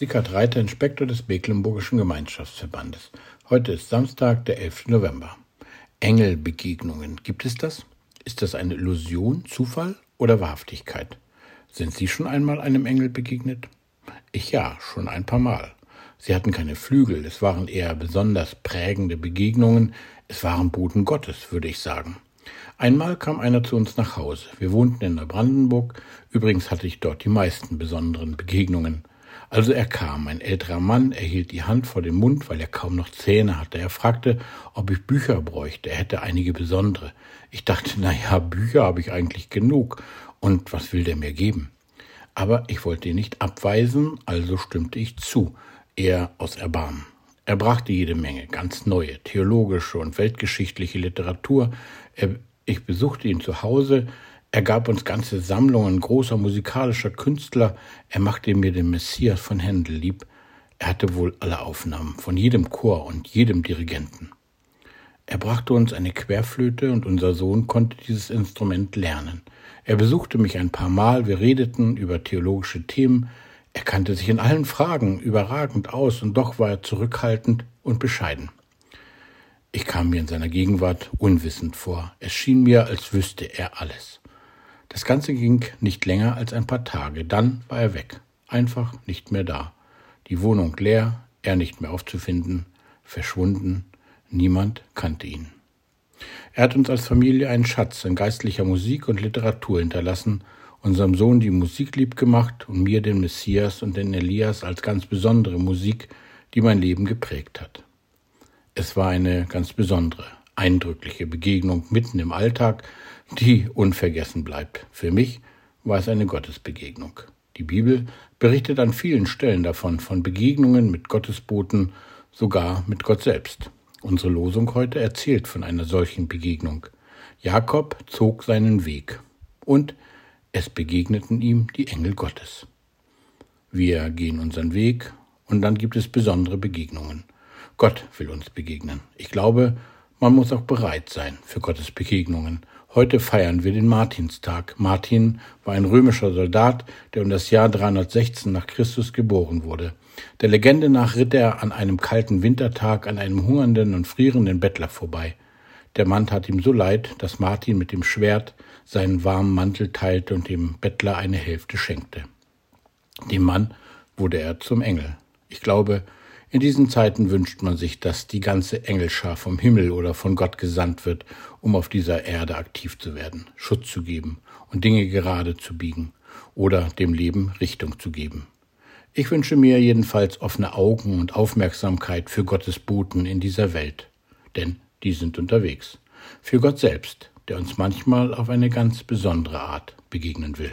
Sickert Reiter, Inspektor des Mecklenburgischen Gemeinschaftsverbandes. Heute ist Samstag, der 11. November. Engelbegegnungen. Gibt es das? Ist das eine Illusion, Zufall oder Wahrhaftigkeit? Sind Sie schon einmal einem Engel begegnet? Ich ja, schon ein paar Mal. Sie hatten keine Flügel, es waren eher besonders prägende Begegnungen, es waren Boten Gottes, würde ich sagen. Einmal kam einer zu uns nach Hause. Wir wohnten in Neubrandenburg, übrigens hatte ich dort die meisten besonderen Begegnungen. Also er kam, ein älterer Mann, er hielt die Hand vor den Mund, weil er kaum noch Zähne hatte. Er fragte, ob ich Bücher bräuchte. Er hätte einige besondere. Ich dachte, na ja, Bücher habe ich eigentlich genug. Und was will der mir geben? Aber ich wollte ihn nicht abweisen, also stimmte ich zu, eher aus Erbarmen. Er brachte jede Menge, ganz neue, theologische und weltgeschichtliche Literatur. Er, ich besuchte ihn zu Hause, er gab uns ganze Sammlungen großer musikalischer Künstler. Er machte mir den Messias von Händel lieb. Er hatte wohl alle Aufnahmen von jedem Chor und jedem Dirigenten. Er brachte uns eine Querflöte und unser Sohn konnte dieses Instrument lernen. Er besuchte mich ein paar Mal, wir redeten über theologische Themen. Er kannte sich in allen Fragen überragend aus und doch war er zurückhaltend und bescheiden. Ich kam mir in seiner Gegenwart unwissend vor. Es schien mir, als wüsste er alles. Das Ganze ging nicht länger als ein paar Tage, dann war er weg, einfach nicht mehr da. Die Wohnung leer, er nicht mehr aufzufinden, verschwunden, niemand kannte ihn. Er hat uns als Familie einen Schatz an geistlicher Musik und Literatur hinterlassen, unserem Sohn die Musik lieb gemacht und mir den Messias und den Elias als ganz besondere Musik, die mein Leben geprägt hat. Es war eine ganz besondere, eindrückliche Begegnung mitten im Alltag, die unvergessen bleibt. Für mich war es eine Gottesbegegnung. Die Bibel berichtet an vielen Stellen davon, von Begegnungen mit Gottesboten, sogar mit Gott selbst. Unsere Losung heute erzählt von einer solchen Begegnung. Jakob zog seinen Weg und es begegneten ihm die Engel Gottes. Wir gehen unseren Weg und dann gibt es besondere Begegnungen. Gott will uns begegnen. Ich glaube, man muss auch bereit sein für Gottes Begegnungen. Heute feiern wir den Martinstag. Martin war ein römischer Soldat, der um das Jahr 316 nach Christus geboren wurde. Der Legende nach ritt er an einem kalten Wintertag an einem hungernden und frierenden Bettler vorbei. Der Mann tat ihm so leid, dass Martin mit dem Schwert seinen warmen Mantel teilte und dem Bettler eine Hälfte schenkte. Dem Mann wurde er zum Engel. Ich glaube, in diesen Zeiten wünscht man sich, dass die ganze Engelschar vom Himmel oder von Gott gesandt wird, um auf dieser Erde aktiv zu werden, Schutz zu geben und Dinge gerade zu biegen oder dem Leben Richtung zu geben. Ich wünsche mir jedenfalls offene Augen und Aufmerksamkeit für Gottes Boten in dieser Welt, denn die sind unterwegs. Für Gott selbst, der uns manchmal auf eine ganz besondere Art begegnen will.